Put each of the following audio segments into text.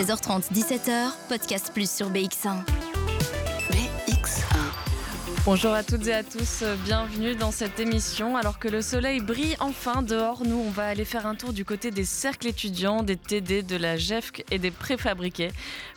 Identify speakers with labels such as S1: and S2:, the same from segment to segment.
S1: 16h30, 17h, podcast plus sur BX1.
S2: Bonjour à toutes et à tous, bienvenue dans cette émission. Alors que le soleil brille enfin dehors, nous on va aller faire un tour du côté des cercles étudiants, des TD, de la GEFC et des préfabriqués.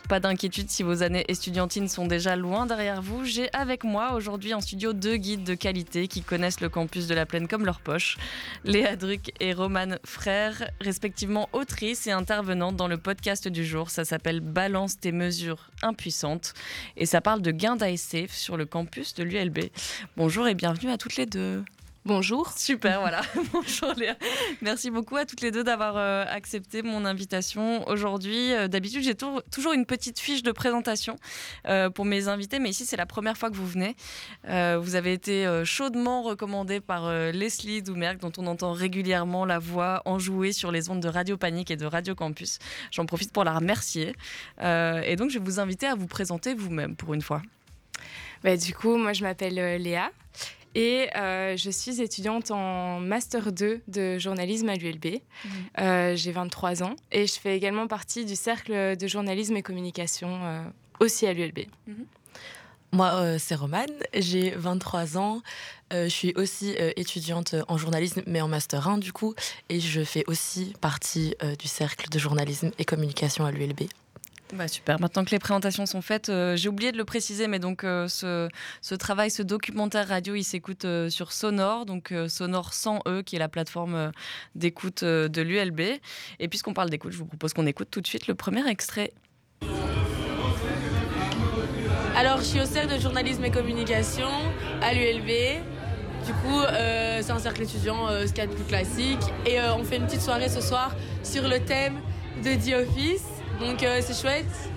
S2: Pas d'inquiétude si vos années estudiantines sont déjà loin derrière vous. J'ai avec moi aujourd'hui en studio deux guides de qualité qui connaissent le campus de la Plaine comme leur poche. Léa Druck et Romane Frère, respectivement autrices et intervenantes dans le podcast du jour. Ça s'appelle Balance tes mesures impuissantes et ça parle de gains d'ASC sur le campus de l'ULB. Bonjour et bienvenue à toutes les deux.
S3: Bonjour.
S2: Super, voilà. Bonjour Léa. Merci beaucoup à toutes les deux d'avoir euh, accepté mon invitation aujourd'hui. Euh, d'habitude, j'ai toujours une petite fiche de présentation euh, pour mes invités, mais ici, c'est la première fois que vous venez. vous avez été chaudement recommandé par Leslie Doumerc, dont on entend régulièrement la voix enjouée sur les ondes de Radio Panique et de Radio Campus. J'en profite pour la remercier. et donc, je vais vous inviter à vous présenter vous-même pour une fois.
S3: Bah, du coup, moi, je m'appelle Léa. Et euh, je suis étudiante en Master 2 de journalisme à l'ULB. Mhm. Euh, j'ai 23 ans et je fais également partie du cercle de journalisme et communication euh, aussi à l'ULB.
S4: Mhm. Moi, c'est Romane, j'ai 23 ans. je suis aussi étudiante en journalisme, mais en Master 1 du coup. Et je fais aussi partie du cercle de journalisme et communication à l'ULB.
S2: Bah super. Maintenant que les présentations sont faites, euh, j'ai oublié de le préciser, mais donc euh, ce, travail, ce documentaire radio, il s'écoute euh, sur Sonore, donc Sonore 100 E, qui est la plateforme d'écoute de l'ULB. Et puisqu'on parle d'écoute, je vous propose qu'on écoute tout de suite le premier extrait.
S5: Alors, je suis au cercle de journalisme et communication à l'ULB. Du coup, c'est un cercle étudiant, ce qu'il y a de plus classique. Et on fait une petite soirée ce soir sur le thème de The Office. Donc euh, c'est chouette.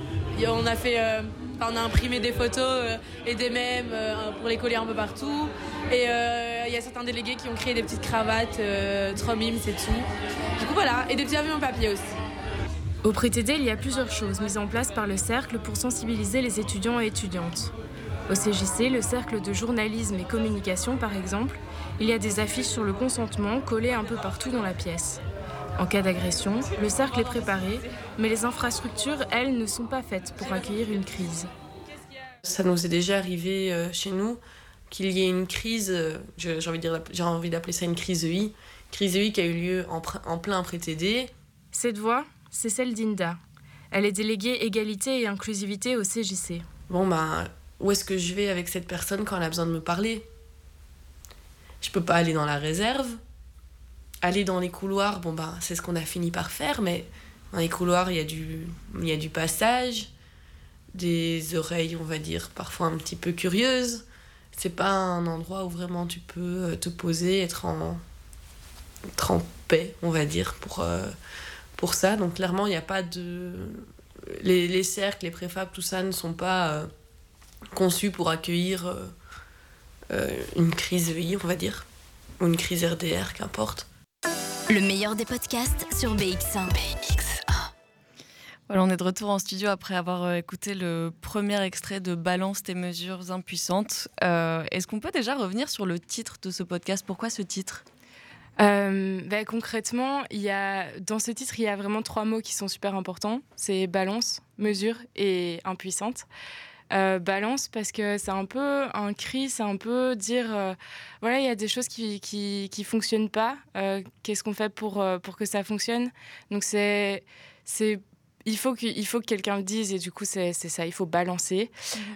S5: On a fait, euh, on a imprimé des photos euh, et des mèmes pour les coller un peu partout. Et il y a certains délégués qui ont créé des petites cravates, trop mimes, c'est tout. Du coup voilà, et des petits avions en papier aussi.
S3: Au PréTD, il y a plusieurs choses mises en place par le cercle pour sensibiliser les étudiants et étudiantes. Au CJC, le cercle de journalisme et communication par exemple, il y a des affiches sur le consentement collées un peu partout dans la pièce. En cas d'agression, le cercle est préparé, mais les infrastructures, elles, ne sont pas faites pour accueillir une crise.
S6: Ça nous est déjà arrivé euh, chez nous qu'il y ait une crise, euh, j'ai envie, d'appeler ça une crise EI, crise EI qui a eu lieu en, en plein pré-TD.
S3: Cette voix, c'est celle d'Inda. Elle est déléguée égalité et inclusivité au CJC.
S6: Bon, ben, où est-ce que je vais avec cette personne quand elle a besoin de me parler? Je peux pas aller dans la réserve, aller dans les couloirs, bon ben c'est ce qu'on a fini par faire, mais dans les couloirs il y a du, y a du passage, des oreilles on va dire parfois un petit peu curieuses. C'est pas un endroit où vraiment tu peux euh, te poser, être en, être paix, on va dire, pour, euh, pour ça. Donc clairement il n'y a pas de... Les, les, cercles, les préfabs, tout ça ne sont pas euh, conçus pour accueillir une crise vie, on va dire, ou une crise RDR, qu'importe.
S1: Le meilleur des podcasts sur BX1. BX1.
S2: Voilà, on est de retour en studio après avoir euh, écouté le premier extrait de Balance tes mesures impuissantes. Euh, est-ce qu'on peut déjà revenir sur le titre de ce podcast? Pourquoi ce titre?
S3: Euh, bah, concrètement, il y a, dans ce titre, il y a vraiment trois mots qui sont super importants. C'est balance, mesure et impuissante. Euh, balance parce que c'est un peu un cri, c'est un peu dire euh, voilà, il y a des choses qui, qui, qui fonctionnent pas. Euh, qu'est-ce qu'on fait pour, pour que ça fonctionne? Donc, c'est. c'est il faut, que, il faut que quelqu'un le dise et du coup c'est ça, il faut balancer.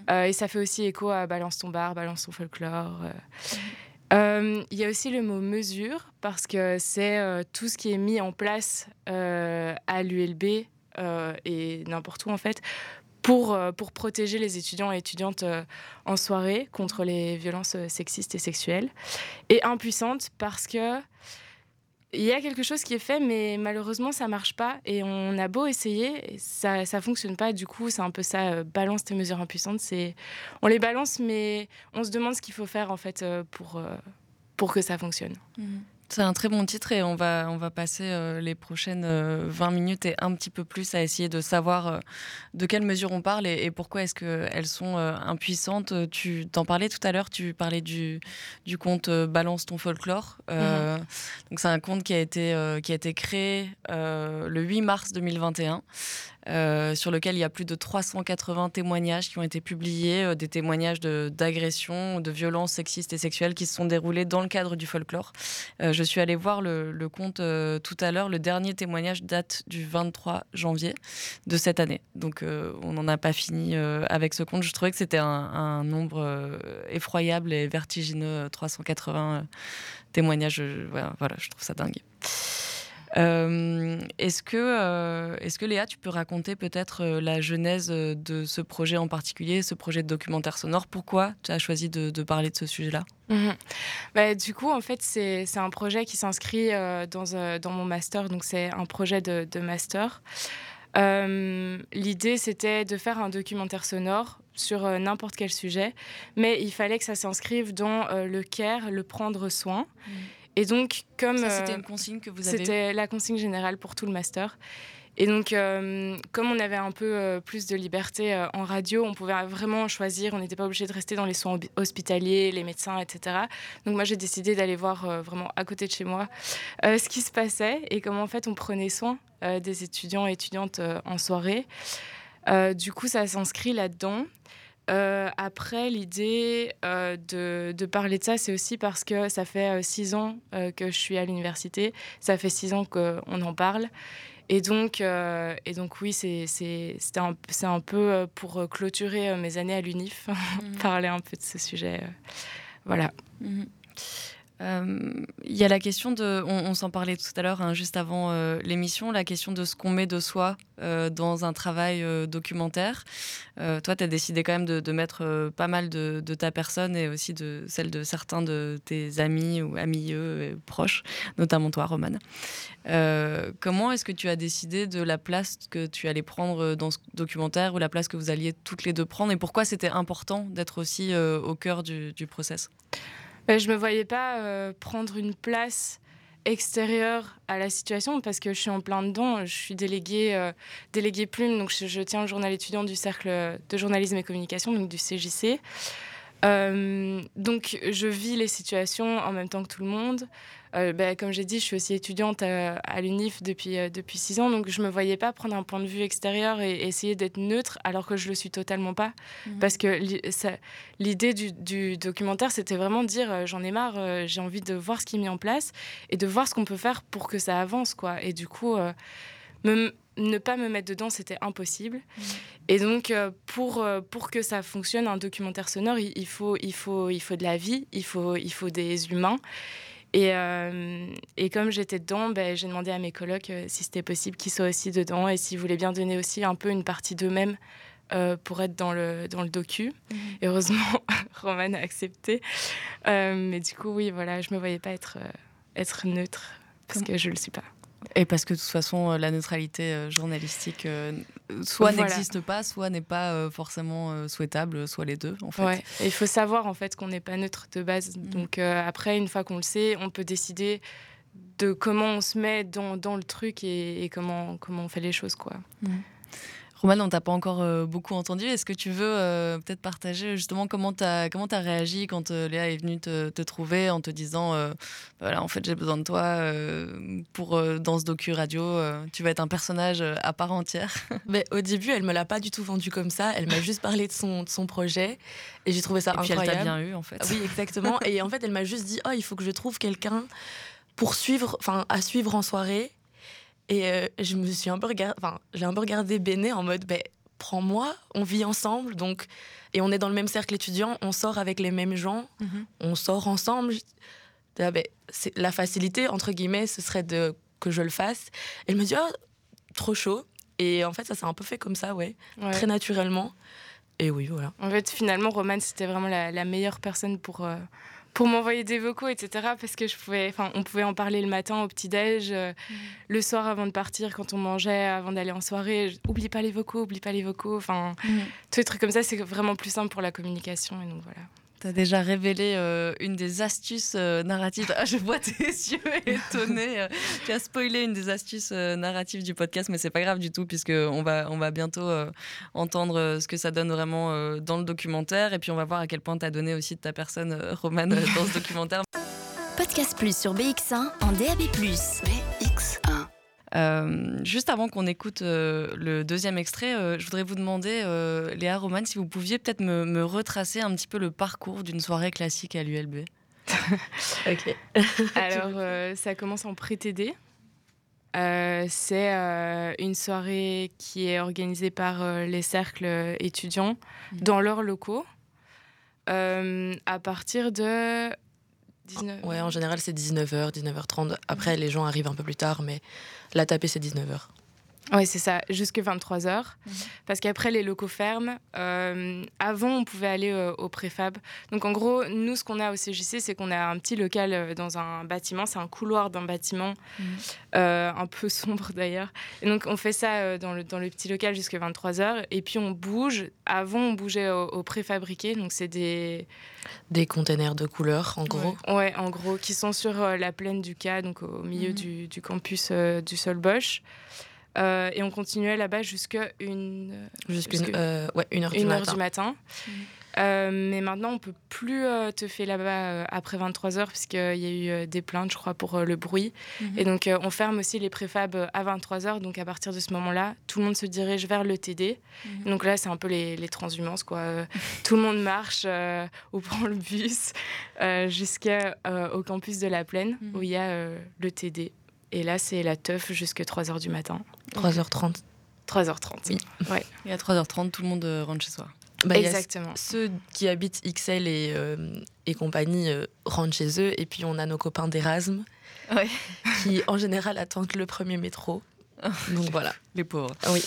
S3: Mhm. et ça fait aussi écho à balance ton bar, balance ton folklore. Mhm. Il y a aussi le mot mesure parce que c'est tout ce qui est mis en place à l'ULB et n'importe où en fait pour, euh, pour protéger les étudiants et étudiantes euh, en soirée contre les violences euh, sexistes et sexuelles. Et impuissante parce que il y a quelque chose qui est fait, mais malheureusement, ça marche pas. Et on a beau essayer, ça ça fonctionne pas. Du coup, c'est un peu ça, balance tes mesures impuissantes. C'est On les balance, mais on se demande ce qu'il faut faire, en fait, pour, pour que ça fonctionne.
S2: Mmh. C'est un très bon titre et on va, on va passer euh, les prochaines 20 euh, minutes et un petit peu plus à essayer de savoir euh, de quelles mesures on parle et, pourquoi est-ce qu'elles sont impuissantes. Tu t'en parlais tout à l'heure, tu parlais du, du compte Balance ton folklore. Mhm. Donc c'est un compte qui a été, qui a été créé le 8 mars 2021. euh, sur lequel il y a plus de 380 témoignages qui ont été publiés, euh, des témoignages d'agressions, de, violences sexistes et sexuelles qui se sont déroulés dans le cadre du folklore. Euh, je suis allée voir le, compte tout à l'heure. Le dernier témoignage date du 23 janvier de cette année. Donc on n'en a pas fini avec ce compte. Je trouvais que c'était un, nombre effroyable et vertigineux, 380 témoignages. Voilà, je trouve ça dingue. Euh, est-ce que, euh, est-ce que Léa, tu peux raconter peut-être euh, la genèse de ce projet en particulier, ce projet de documentaire sonore? Pourquoi tu as choisi de, parler de ce sujet-là?
S3: Mhm. bah, Du coup, en fait, c'est, un projet qui s'inscrit dans, dans mon master, donc c'est un projet de, de master. l'idée, c'était de faire un documentaire sonore sur n'importe quel sujet, mais il fallait que ça s'inscrive dans le care, le prendre soin. Mmh. Et donc, comme.
S2: c'était euh, une consigne que vous avez
S3: C'était la consigne générale pour tout le master. Et donc, euh, comme on avait un peu euh, plus de liberté en radio, on pouvait vraiment choisir. On n'était pas obligé de rester dans les soins hospitaliers, les médecins, etc. Donc, moi, j'ai décidé d'aller voir vraiment à côté de chez moi ce qui se passait et comment, en fait, on prenait soin des étudiants et étudiantes en soirée. du coup, ça s'inscrit là-dedans. Euh, après, l'idée euh, de, parler de ça, c'est aussi parce que ça fait euh, six ans que je suis à l'université, ça fait six ans qu'on en parle. Et donc, et donc oui, c'est un, un peu pour clôturer mes années à l'UNIF, mhm. parler un peu de ce sujet. voilà. Mhm.
S2: Euh, il y a la question de, on, s'en parlait tout à l'heure, hein, juste avant euh, l'émission, la question de ce qu'on met de soi euh, dans un travail documentaire. toi, tu as décidé quand même de, mettre pas mal de, ta personne et aussi de celle de certains de tes amis ou amis et proches, notamment toi, Romane. comment est-ce que tu as décidé de la place que tu allais prendre dans ce documentaire ou la place que vous alliez toutes les deux prendre et pourquoi c'était important d'être aussi au cœur du, du process?
S3: Je je me voyais pas euh, prendre une place extérieure à la situation parce que je suis en plein dedans. Je suis déléguée, euh, déléguée plume, donc je, tiens le journal étudiant du cercle de journalisme et communication, donc du CJC. Euh, donc je vis les situations en même temps que tout le monde. Euh, bah, comme j'ai dit, je suis aussi étudiante à, l'UNIF depuis, euh, depuis six ans, donc je ne me voyais pas prendre un point de vue extérieur et essayer d'être neutre alors que je le suis totalement pas. Mhm. Parce que l'idée du, documentaire, c'était vraiment de dire euh, j'en ai marre, j'ai envie de voir ce qui est mis en place et de voir ce qu'on peut faire pour que ça avance. quoi. Et du coup, ne pas me mettre dedans, c'était impossible. Mhm. Et donc, pour, pour que ça fonctionne, un documentaire sonore, il, faut, il, faut, il faut de la vie, il faut, il faut des humains. Et, euh, et comme j'étais dedans, ben, j'ai demandé à mes colocs euh, si c'était possible qu'ils soient aussi dedans et s'ils voulaient bien donner aussi un peu une partie d'eux-mêmes euh, pour être dans le, dans le docu. Mhm. Heureusement, Roman a accepté. mais du coup, oui, voilà, je ne me voyais pas être, être neutre parce que je ne le suis pas.
S2: Et parce que de toute façon, euh, la neutralité euh, journalistique euh, soit n'existe pas, soit n'est pas forcément souhaitable, soit les deux, en fait.
S3: il faut savoir en fait qu'on n'est pas neutre de base. Mm. Donc après, une fois qu'on le sait, on peut décider de comment on se met dans, dans le truc et, comment, comment on fait les choses, quoi. Mm.
S2: Roman, on t'a pas encore euh, beaucoup entendu. Est-ce que tu veux euh, peut-être partager justement comment tu as, comment as réagi quand euh, Léa est venue te, trouver en te disant voilà, en fait, j'ai besoin de toi pour, dans ce docu radio, tu vas être un personnage à part entière
S4: Mais Au début, elle me l'a pas du tout vendu comme ça. Elle m'a juste parlé de son, de son projet et j'ai trouvé ça incroyable.
S2: Puis elle t'a bien eu en fait.
S4: Oui, exactement. et en fait, elle m'a juste dit oh, il faut que je trouve quelqu'un pour suivre, enfin, à suivre en soirée et euh, je me suis un peu regardé, enfin, j'ai un peu regardé Béné en mode, ben, prends-moi, on vit ensemble, donc, et on est dans le même cercle étudiant, on sort avec les mêmes gens, mhm. on sort ensemble. Ah, ben, la facilité, entre guillemets, ce serait de, que je le fasse. Elle me dit, oh, trop chaud. Et en fait, ça s'est un peu fait comme ça, ouais, très naturellement. Et oui, voilà.
S3: En fait, finalement, Romane, c'était vraiment la, meilleure personne pour, euh, pour m'envoyer des vocaux, etc. Parce que je pouvais, enfin, on pouvait en parler le matin au petit-déj, euh, mm. le soir avant de partir, quand on mangeait, avant d'aller en soirée. Oublie pas les vocaux, oublie pas les vocaux. Enfin, mm. tous les trucs comme ça, c'est vraiment plus simple pour la communication. Et donc voilà.
S2: Tu as déjà révélé euh, une des astuces euh, narratives. Ah, je vois tes yeux étonnés. tu as spoilé une des astuces narratives du podcast, mais c'est pas grave du tout, puisqu'on va, on va bientôt entendre ce que ça donne vraiment dans le documentaire. Et puis on va voir à quel point tu as donné aussi de ta personne, Romane, dans ce documentaire.
S1: Podcast Plus sur BX1 en DAB. BX1.
S2: Euh, juste avant qu'on écoute euh, le deuxième extrait, euh, je voudrais vous demander, Léa Roman, si vous pouviez peut-être me, me, retracer un petit peu le parcours d'une soirée classique à l'ULB.
S3: ok. Alors, ça commence en pré-TD. c'est une soirée qui est organisée par les cercles étudiants mmh. dans leurs locaux à partir de
S4: 19... Ouais, en général, c'est 19h, 19h30. Après, les gens arrivent un peu plus tard, mais la tapée, c'est 19h.
S3: Oui, c'est ça, jusque 23h. Mhm. Parce qu'après, les locaux ferment. Euh, avant, on pouvait aller euh, au préfab. Donc, en gros, nous, ce qu'on a au CJC, c'est qu'on a un petit local euh, dans un bâtiment. C'est un couloir d'un bâtiment, mhm. un peu sombre d'ailleurs. Et donc, on fait ça dans, le, dans le petit local jusqu'à 23h. Et puis, on bouge. Avant, on bougeait au, au préfabriqué. Donc, c'est des.
S4: Des containers de couleurs, en gros.
S3: Ouais, en gros, qui sont sur la plaine du Cas, donc au milieu mhm. du, du, campus du Sol Bosch. Euh, et on continuait là-bas jusqu'à une,
S4: jusqu'à une, euh, ouais, une heure, du,
S3: matin. du matin. Mmh. Euh, mais maintenant, on peut plus te faire là-bas après 23 heures, puisqu'il y a eu des plaintes, je crois, pour le bruit. Mmh. Et donc, on ferme aussi les préfabs à 23 heures. Donc, à partir de ce moment-là, tout le monde se dirige vers le TD. Mmh. Donc là, c'est un peu les, les transhumances, quoi. tout le monde marche ou prend le bus jusqu'au campus de la Plaine, où il y a le TD. Et là, c'est la teuf jusqu'à 3h du matin.
S4: 3h30
S3: 3h30,
S2: oui. Ouais. Et à 3h30, tout le monde euh, rentre chez soi.
S3: Bah, Exactement.
S4: Ceux qui habitent XL et, euh, et compagnie euh, rentrent chez eux. Et puis, on a nos copains d'Erasme qui, en général, attendent le premier métro. Donc voilà.
S2: Les pauvres.
S4: Oui.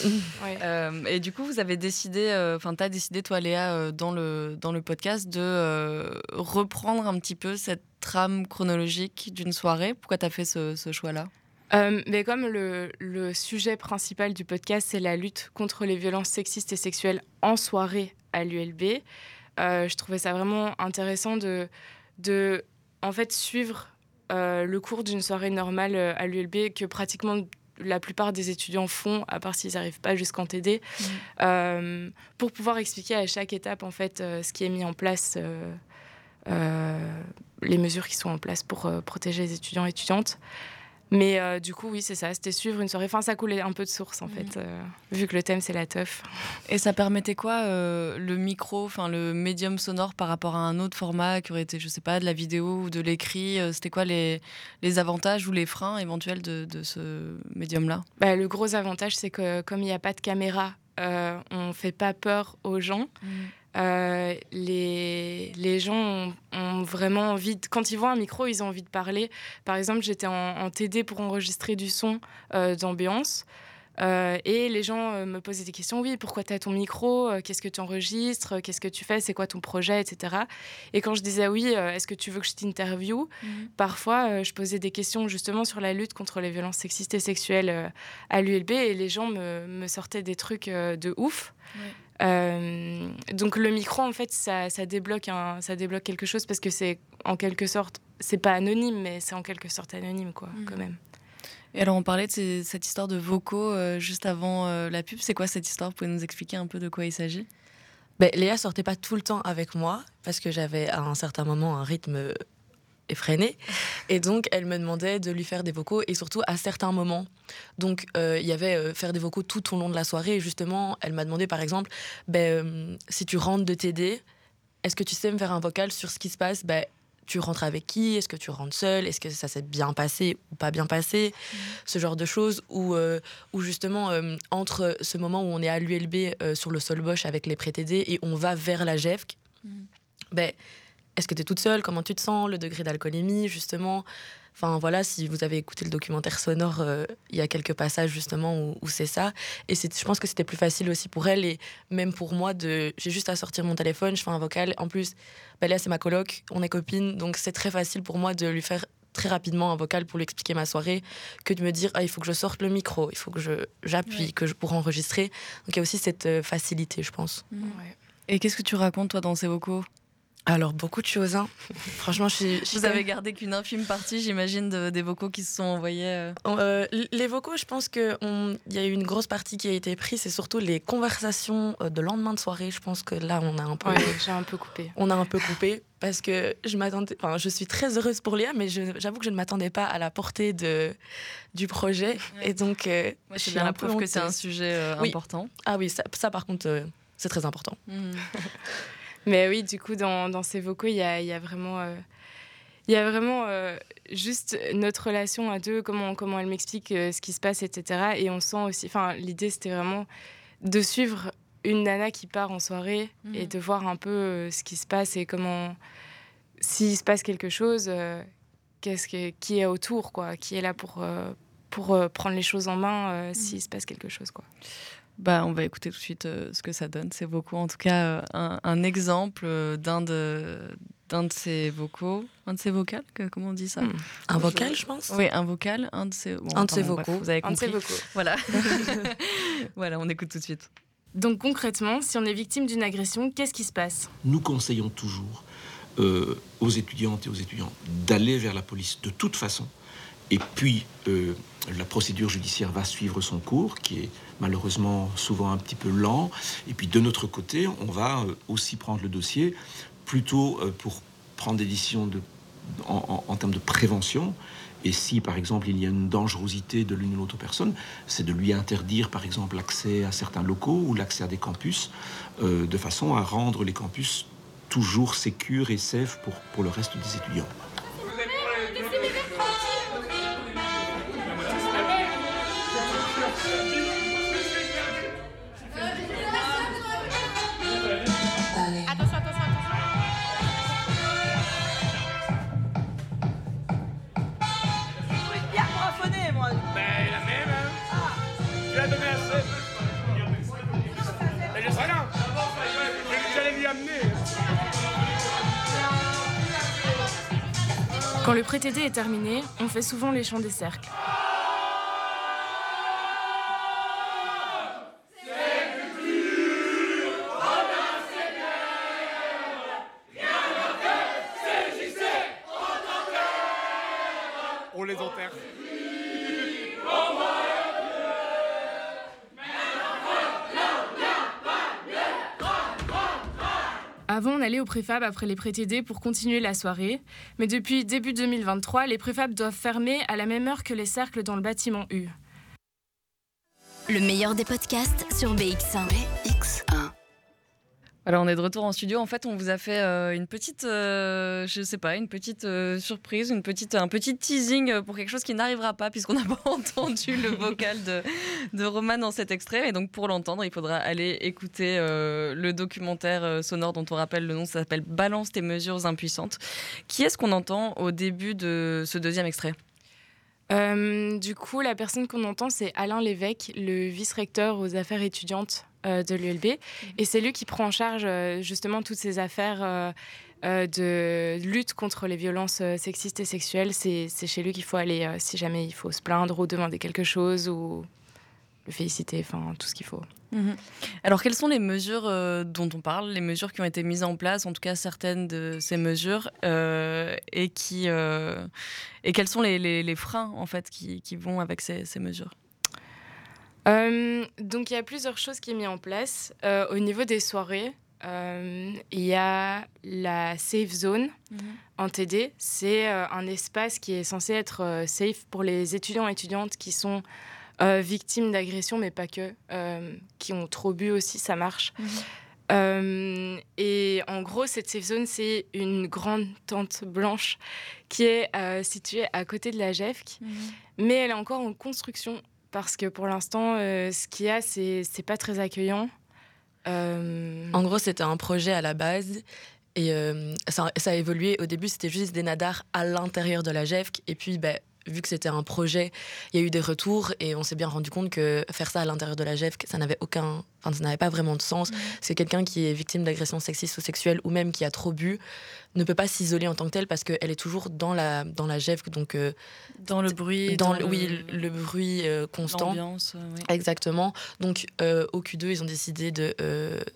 S2: et du coup, vous avez décidé, enfin, tu as décidé, toi, Léa, dans, le, dans le podcast, de reprendre un petit peu cette trame chronologique d'une soirée. Pourquoi tu as fait ce, ce choix-là?
S3: Euh, mais comme le, le, sujet principal du podcast, c'est la lutte contre les violences sexistes et sexuelles en soirée à l'ULB, euh, je trouvais ça vraiment intéressant de, de en fait, suivre euh, le cours d'une soirée normale à l'ULB que pratiquement la plupart des étudiants font, à part s'ils n'arrivent pas jusqu'en TD, mmh. pour pouvoir expliquer à chaque étape en fait ce qui est mis en place, les mesures qui sont en place pour protéger les étudiants et étudiantes. Mais euh, du coup, oui, c'est ça. C'était suivre une soirée. Enfin, ça coulait un peu de source, en fait, mhm. euh, vu que le thème, c'est la teuf.
S2: Et ça permettait quoi, euh, le micro, enfin, le médium sonore par rapport à un autre format qui aurait été, je sais pas, de la vidéo ou de l'écrit C'était quoi les, les, avantages ou les freins éventuels de, de ce médium-là?
S3: Bah, Le gros avantage, c'est que comme il n'y a pas de caméra, on ne fait pas peur aux gens. Mhm. Euh, les, les gens ont, vraiment envie, de, quand ils voient un micro, ils ont envie de parler. Par exemple, j'étais en, TD pour enregistrer du son euh, d'ambiance. Euh, et les gens me posaient des questions. Oui, pourquoi tu as ton micro? Qu'est-ce que tu enregistres? Qu'est-ce que tu fais? C'est quoi ton projet? Etc. Et quand je disais oui, est-ce que tu veux que je t'interviewe mhm. Parfois, je posais des questions justement sur la lutte contre les violences sexistes et sexuelles à l'ULB et les gens me, me, sortaient des trucs de ouf. Euh, donc le micro, en fait, ça, débloque un, ça débloque quelque chose parce que c'est en quelque sorte, c'est pas anonyme, mais c'est en quelque sorte anonyme, quoi, mhm. quand même.
S2: Et alors, on parlait de cette histoire de vocaux euh, juste avant euh, la pub. C'est quoi cette histoire? Vous pouvez nous expliquer un peu de quoi il s'agit?
S4: Ben, Léa sortait pas tout le temps avec moi parce que j'avais à un certain moment un rythme effrénée. Et donc, elle me demandait de lui faire des vocaux et surtout à certains moments. Donc, euh, il y avait euh, faire des vocaux tout au long de la soirée. Et justement, elle m'a demandé, par exemple, ben, euh, si tu rentres de TD, est-ce que tu sais me faire un vocal sur ce qui se passe? Ben, tu rentres avec qui? Est-ce que tu rentres seul Est-ce que ça s'est bien passé ou pas bien passé? Mmh. Ce genre de choses où, où justement, entre ce moment où on est à l'ULB sur le sol Bosch avec les pré-TD et on va vers la GEFC, mmh. ben, est-ce que tu es toute seule? Comment tu te sens? Le degré d'alcoolémie, justement. Enfin voilà, si vous avez écouté le documentaire sonore, euh, il y a quelques passages justement où, c'est ça. Et je pense que c'était plus facile aussi pour elle et même pour moi de. J'ai juste à sortir mon téléphone, je fais un vocal. En plus, bah là c'est ma coloc, on est copines, donc c'est très facile pour moi de lui faire très rapidement un vocal pour lui expliquer ma soirée que de me dire ah, il faut que je sorte le micro, il faut que je j'appuie, que je pour enregistrer. Donc il y a aussi cette euh, facilité, je pense.
S2: Mmh. Et qu'est-ce que tu racontes toi dans ces vocaux?
S4: Alors, beaucoup de choses. Hein. Franchement, je suis. je
S2: Vous avez gardé qu'une infime partie, j'imagine, de- des vocaux qui se sont envoyés. euh.
S4: Euh, les vocaux, je pense qu'il y a eu une grosse partie qui a été prise. C'est surtout les conversations euh, de lendemain de soirée. Je pense que là, on a un peu,
S3: Ouais, j'ai un peu coupé.
S4: on a un peu coupé parce que je m'attendais. Enfin, je suis très heureuse pour Léa, mais j'avoue que je ne m'attendais pas à la portée de du projet.
S2: Ouais.
S4: Et donc, euh,
S2: Ouais,
S4: je
S2: c'est
S4: suis
S2: bien la preuve que c'est un sujet euh,
S4: Oui.
S2: important.
S4: Ah oui, ça, ça, par contre, euh, c'est très important.
S2: Mhm.
S3: Mais oui, du coup, dans, dans ces vocaux, il y a, il y a vraiment, euh, y a vraiment euh, juste notre relation à deux, comment, comment elle m'explique euh, ce qui se passe, etc. Et on sent aussi, enfin, l'idée, c'était vraiment de suivre une nana qui part en soirée et
S2: Mhm.
S3: de voir un peu euh, ce qui se passe et comment, s'il se passe quelque chose, euh, qu'est-ce que, qui est autour, quoi, qui est là pour, euh, pour euh, prendre les choses en main euh, s'il se passe quelque chose, quoi.
S2: Bah, on va écouter tout de suite euh, ce que ça donne, ces vocaux. En tout cas, euh, un, un exemple euh, d'un de, d'un de ces vocaux, un de ces vocales, que- comment on dit ça?
S3: Hmm.
S4: Un vocal, je pense?
S2: Oui, un vocal, un de ces, bon,
S4: Un de
S2: bon, bref,
S4: vocaux.
S2: vous avez
S3: Un de ces
S2: compris.
S3: vocaux.
S2: Voilà. voilà, on écoute tout de suite.
S3: Donc concrètement, si on est victime d'une agression, qu'est-ce qui se passe?
S7: Nous conseillons toujours euh, aux étudiantes et aux étudiants d'aller vers la police de toute façon. Et puis, euh, la procédure judiciaire va suivre son cours, qui est malheureusement souvent un petit peu lent. Et puis, de notre côté, on va euh, aussi prendre le dossier plutôt euh, pour prendre des décisions en termes de prévention. Et si, par exemple, il y a une dangerosité de l'une ou l'autre personne, c'est de lui interdire, par exemple, l'accès à certains locaux ou l'accès à des campus, euh, de façon à rendre les campus toujours sécures et safe pour, pour le reste des étudiants.
S3: pré-TD est terminé, on fait souvent les chants des cercles. Allait au préfab après les pré-TD pour continuer la soirée. Mais depuis début 2023, les préfabs doivent fermer à la même heure que les cercles dans le bâtiment U.
S1: Le meilleur des podcasts sur BX1.
S8: BX1.
S2: Alors on est de retour en studio. En fait, on vous a fait euh, une petite, euh, je sais pas, une petite euh, surprise, une petite, un petit teasing pour quelque chose qui n'arrivera pas puisqu'on n'a pas entendu le vocal de, de Roman dans cet extrait. Et donc pour l'entendre, il faudra aller écouter le documentaire sonore dont on rappelle le nom. Ça s'appelle Balance tes mesures impuissantes. Qui est-ce qu'on entend au début de ce deuxième extrait?
S3: Du coup, la personne qu'on entend, c'est Alain Lévesque, le vice-recteur aux affaires étudiantes de l'ULB. Et c'est lui qui prend en charge euh, justement toutes ces affaires euh, euh, de lutte contre les violences euh, sexistes et sexuelles. C'est c'est chez lui qu'il faut aller euh, si jamais il faut se plaindre ou demander quelque chose ou le féliciter, enfin tout ce qu'il faut.
S2: Alors, quelles sont les mesures euh, dont on parle, les mesures qui ont été mises en place, en tout cas certaines de ces mesures, euh, et qui euh, et quels sont les, les- les freins en fait qui, qui vont avec ces, ces mesures?
S3: Euh, donc il y a plusieurs choses qui sont mises en place. Euh, au niveau des soirées, euh, il y a la safe zone en TD. C'est un espace qui est censé être safe pour les étudiants et étudiantes qui sont victimes d'agressions, mais pas que, qui ont trop bu aussi, ça marche. Euh, et en gros, cette safe zone, c'est une grande tente blanche qui est située à côté de la GEFC mais elle est encore en construction parce que pour l'instant, euh, ce qu'il y a, c'est c'est pas très accueillant. Euh,
S4: En gros, c'était un projet à la base. Et euh, ça, ça a évolué. Au début, c'était juste des nadars à l'intérieur de la GEFC. Et puis, ben, vu que c'était un projet, il y a eu des retours et on s'est bien rendu compte que faire ça à l'intérieur de la GEF, ça n'avait aucun, enfin, ça n'avait pas vraiment de sens.
S2: Mhm.
S4: C'est quelqu'un qui est victime d'agression sexiste ou sexuelle ou même qui a trop bu ne peut pas s'isoler en tant que tel parce qu'elle est toujours dans la, dans la GEF, donc euh,
S2: Dans le bruit,
S4: dans,
S2: dans,
S4: le, oui, le bruit euh, constant.
S2: euh, oui.
S4: Exactement. Donc, euh, au Q2, ils ont décidé de,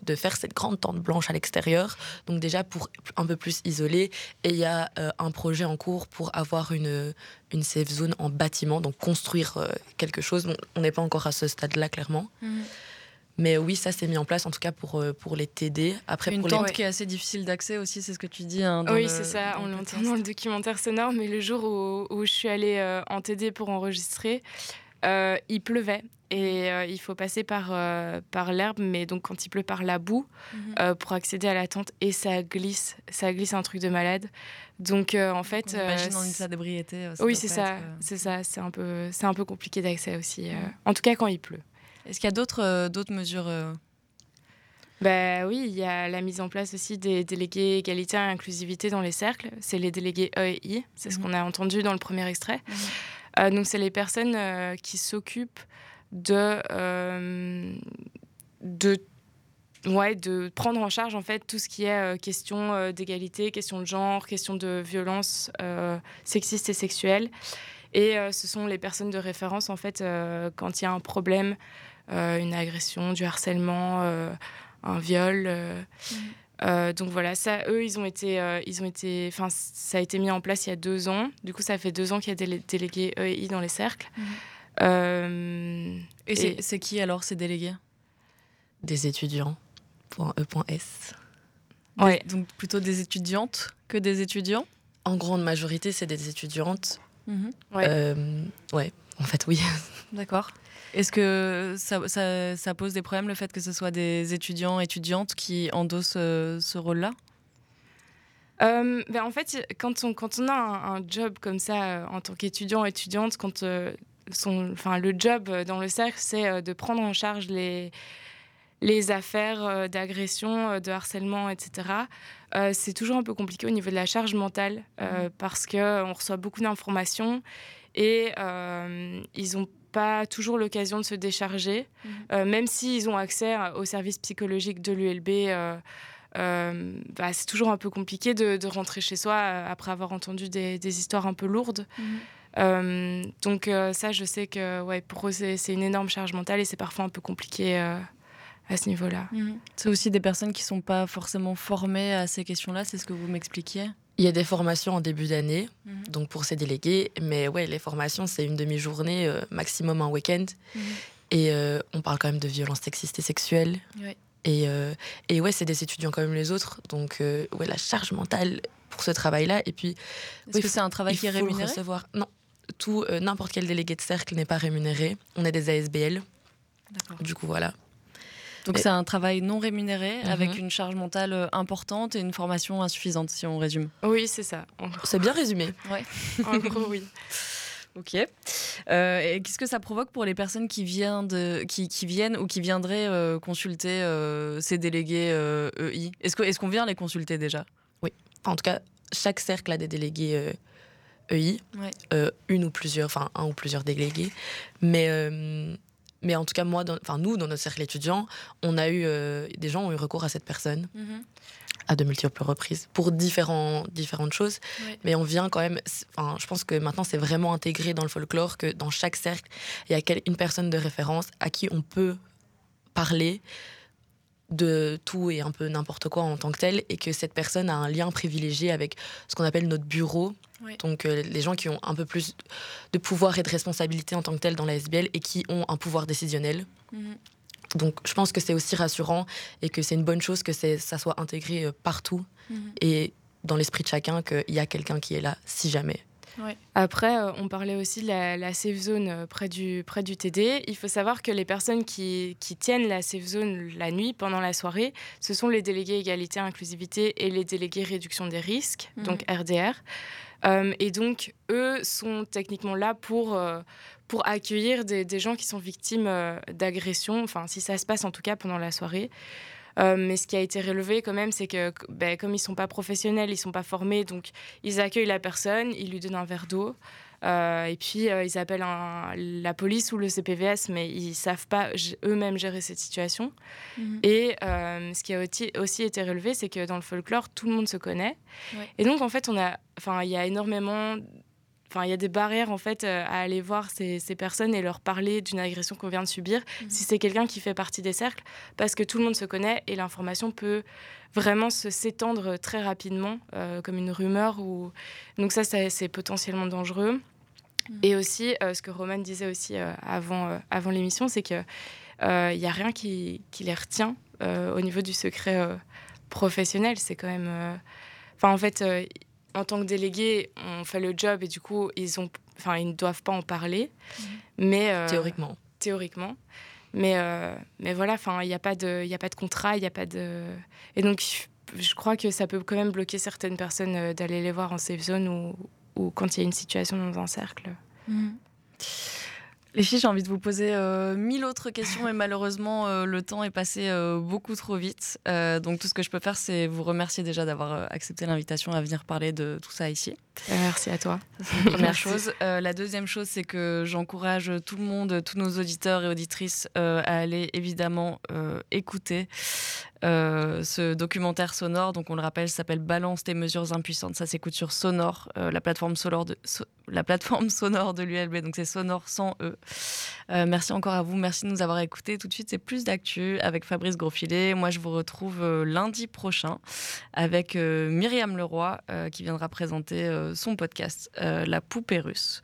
S4: de faire cette grande tente blanche à l'extérieur. Donc, déjà pour un peu plus isoler. Et il y a un projet en cours pour avoir une, une safe zone en bâtiment, donc construire quelque chose. Bon, on n'est pas encore à ce stade-là, clairement.
S2: Mhm.
S4: Mais oui, ça s'est mis en place, en tout cas pour, euh, pour les TD. Après,
S2: Une
S4: pour
S2: tente
S4: les...
S2: qui est assez difficile d'accès aussi, c'est ce que tu dis. hein, dans
S3: Oui,
S2: le-
S3: c'est ça,
S2: dans
S3: on
S2: le
S3: l'entend dans le documentaire sonore, mais le jour où, où je suis allée euh, en TD pour enregistrer, euh, il pleuvait et euh, il faut passer par, euh, par l'herbe, mais donc quand il pleut par la boue
S2: Mhm.
S3: euh, pour accéder à la tente et ça glisse, ça glisse un truc de malade. Donc euh, en fait,
S2: On imagine
S3: euh,
S2: en état d'ébriété. euh,
S3: oui c'est ça,
S2: être, euh,
S3: c'est ça, c'est un peu, c'est un peu compliqué d'accès aussi. En tout cas quand il pleut.
S2: Est-ce qu'il y a d'autres euh, d'autres mesures euh,
S3: Bah oui, il y a la mise en place aussi des délégués égalité et inclusivité dans les cercles. C'est les délégués E et I. C'est ce
S2: Mhm.
S3: qu'on a entendu dans le premier extrait.
S2: Mhm.
S3: Euh, donc c'est les personnes euh, qui s'occupent de euh, de ouais de prendre en charge en fait tout ce qui est question d'égalité, question de genre, question de violence sexiste et sexuelle. Et ce sont les personnes de référence en fait quand il y a un problème, une agression, du harcèlement. euh, un viol. euh, euh, donc voilà, ça, eux, ils ont été, euh, ils ont été, enfin, ça a été mis en place il y a deux ans. Du coup, ça fait deux ans qu'il y a des délé- délégués EI dans les cercles. Euh,
S2: Et c'est
S3: Et-
S2: c'est qui alors ces délégués?
S4: Des étudiants. Point E.S.
S3: ouais.
S2: Donc plutôt des étudiantes que des étudiants?
S4: En grande majorité, c'est des étudiantes.
S3: Ouais.
S4: Euh, ouais, en fait, oui.
S2: D'accord. Est-ce que ça, ça- ça pose des problèmes le fait que ce soit des étudiants, étudiantes qui endossent euh, ce rôle-là?
S3: Euh, ben, en fait, quand on, quand on a un, un job comme ça euh, en tant qu'étudiant, étudiante, quand son, enfin, le job dans le cercle, c'est de prendre en charge les, les affaires d'agression, de harcèlement, etc. euh, c'est toujours un peu compliqué au niveau de la charge mentale euh, parce qu'on reçoit beaucoup d'informations et euh, ils n'ont pas toujours l'occasion de se décharger,
S2: Mhm.
S3: Euh, même s'ils ont accès à- au service psychologique de l'ULB. euh, euh, bah, c'est toujours un peu compliqué de, de rentrer chez soi après avoir entendu des, des histoires un peu lourdes. Euh, donc euh, ça, je sais que ouais, pour eux, c'est une énorme charge mentale et c'est parfois un peu compliqué euh, à ce niveau-là.
S2: C'est aussi des personnes qui sont pas forcément formées à ces questions-là, c'est ce que vous m'expliquiez?
S4: Il y a des formations en début d'année,
S2: Mhm.
S4: donc pour ces délégués, mais ouais, les formations, c'est une demi-journée, euh, maximum un week-end.
S2: Mhm.
S4: Et euh, on parle quand même de violences sexistes et sexuelles.
S2: Ouais.
S4: Et, euh, et ouais, c'est des étudiants comme les autres. Donc, euh, ouais, la charge mentale pour ce travail-là. Et puis,
S2: Est-ce
S4: Oui,
S2: que c'est un travail
S4: il
S2: qui est rémunéré
S4: recevoir. Non, tout, n'importe quel délégué de cercle n'est pas rémunéré. On est des ASBL.
S2: D'accord.
S4: Du coup, voilà.
S2: Donc
S4: Et-
S2: c'est un travail non rémunéré
S4: Mhm.
S2: avec une charge mentale euh, importante et une formation insuffisante, si on résume.
S3: Oui, c'est ça.
S4: C'est bien résumé.
S3: en gros, oui.
S2: Ok. Euh, et qu'est-ce que ça provoque pour les personnes qui viennent, de, qui, qui viennent ou qui viendraient euh, consulter euh, ces délégués euh, EI Est-ce que- est-ce qu'on vient les consulter déjà?
S4: Enfin, en tout cas, chaque cercle a des délégués euh, EI,
S2: Ouais.
S4: euh, une ou plusieurs, enfin un ou plusieurs délégués. Mais, euh, mais en tout cas, moi, enfin nous, dans notre cercle étudiant, on a eu euh, des gens ont eu recours à cette personne à de multiples reprises pour différents, différentes choses. Mais on vient quand même. Enfin, je pense que maintenant, c'est vraiment intégré dans le folklore que dans chaque cercle, il y a une personne de référence à qui on peut parler de tout et un peu n'importe quoi en tant que tel et que cette personne a un lien privilégié avec ce qu'on appelle notre bureau.
S2: Oui.
S4: Donc euh, les gens qui ont un peu plus de pouvoir et de responsabilité en tant que tel dans la SBL et qui ont un pouvoir décisionnel. Donc je pense que c'est aussi rassurant et que c'est une bonne chose que ça soit intégré euh, partout et dans l'esprit de chacun qu'il y a quelqu'un qui est là si jamais.
S3: Après, euh, on parlait aussi de la, la safe zone euh, près du, près du TD. Il faut savoir que les personnes qui, qui tiennent la safe zone la nuit, pendant la soirée, ce sont les délégués égalité, inclusivité et les délégués réduction des risques,
S2: Mhm.
S3: donc RDR. Euh, et donc, eux sont techniquement là pour, euh, pour accueillir des, gens qui sont victimes euh, d'agressions, enfin, si ça se passe en tout cas pendant la soirée. Euh, mais ce qui a été relevé quand même, c'est que ben, comme ils sont pas professionnels, ils sont pas formés, donc ils accueillent la personne, ils lui donnent un verre d'eau, et puis, euh, ils appellent un- la police ou le CPVS, mais ils savent pas eux-mêmes gérer cette situation.
S2: Mhm.
S3: Et euh, ce qui a aussi, été relevé, c'est que dans le folklore, tout le monde se connaît.
S2: Ouais.
S3: Et donc, en fait, on a, enfin, il y a énormément, enfin, il y a des barrières en fait euh, à aller voir ces, ces personnes et leur parler d'une agression qu'on vient de subir,
S2: Mhm.
S3: si c'est quelqu'un qui fait partie des cercles, parce que tout le monde se connaît et l'information peut vraiment se s'étendre très rapidement, euh, comme une rumeur. Ou... Donc ça, ça, c'est potentiellement dangereux.
S2: Mhm.
S3: Et aussi, euh, ce que Roman disait aussi euh, avant, avant l'émission, c'est que euh, il n'y a rien qui, qui les retient au niveau du secret professionnel. C'est quand même... Enfin, en fait, en tant que délégué, on fait le job et du coup, ils, ont... enfin, ils ne doivent pas en parler. Mais, euh,
S4: Théoriquement.
S3: théoriquement. Mais, euh, mais voilà, enfin, il n'y a, pas de- y a pas de contrat, il n'y a pas de... Et donc, je crois que ça peut quand même bloquer certaines personnes euh, d'aller les voir en safe zone ou, ou quand il y a une situation dans un cercle.
S2: Mhm. Les filles, j'ai envie de vous poser euh, mille autres questions, mais malheureusement, euh, le temps est passé euh, beaucoup trop vite. Donc, tout ce que je peux faire, c'est vous remercier déjà d'avoir accepté l'invitation à venir parler de tout ça ici.
S3: Merci à toi.
S2: C'est la première chose. La deuxième chose, c'est que j'encourage tout le monde, tous nos auditeurs et auditrices à aller évidemment écouter euh, ce documentaire sonore. Donc, on le rappelle, s'appelle Balance tes mesures impuissantes. Ça s'écoute sur Sonore, euh, la plateforme sonore de l'ULB. Donc, c'est Sonore sans E. Euh, merci encore à vous. Merci de nous avoir écoutés. Tout de suite, c'est plus d'actu avec Fabrice Grosfilet. Moi, je vous retrouve lundi prochain avec Myriam Leroy qui viendra présenter son podcast La poupée russe.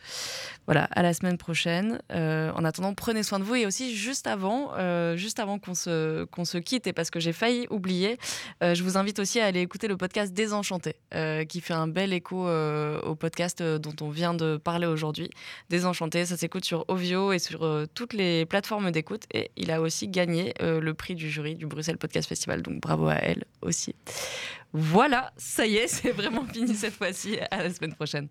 S2: Voilà, à la semaine prochaine. En attendant, prenez soin de vous et aussi juste avant, juste avant qu'on se, qu'on se quitte et parce que j'ai failli oublier, euh, je vous invite aussi à aller écouter le podcast Désenchanté euh, qui fait un bel écho euh, au podcast dont on vient de parler aujourd'hui. Désenchanté, ça s'écoute sur Ovio et sur toutes les plateformes d'écoute et il a aussi gagné le prix du jury du Bruxelles Podcast Festival. Donc bravo à elle aussi. Voilà, ça y est, c'est vraiment fini cette fois-ci. À la semaine prochaine.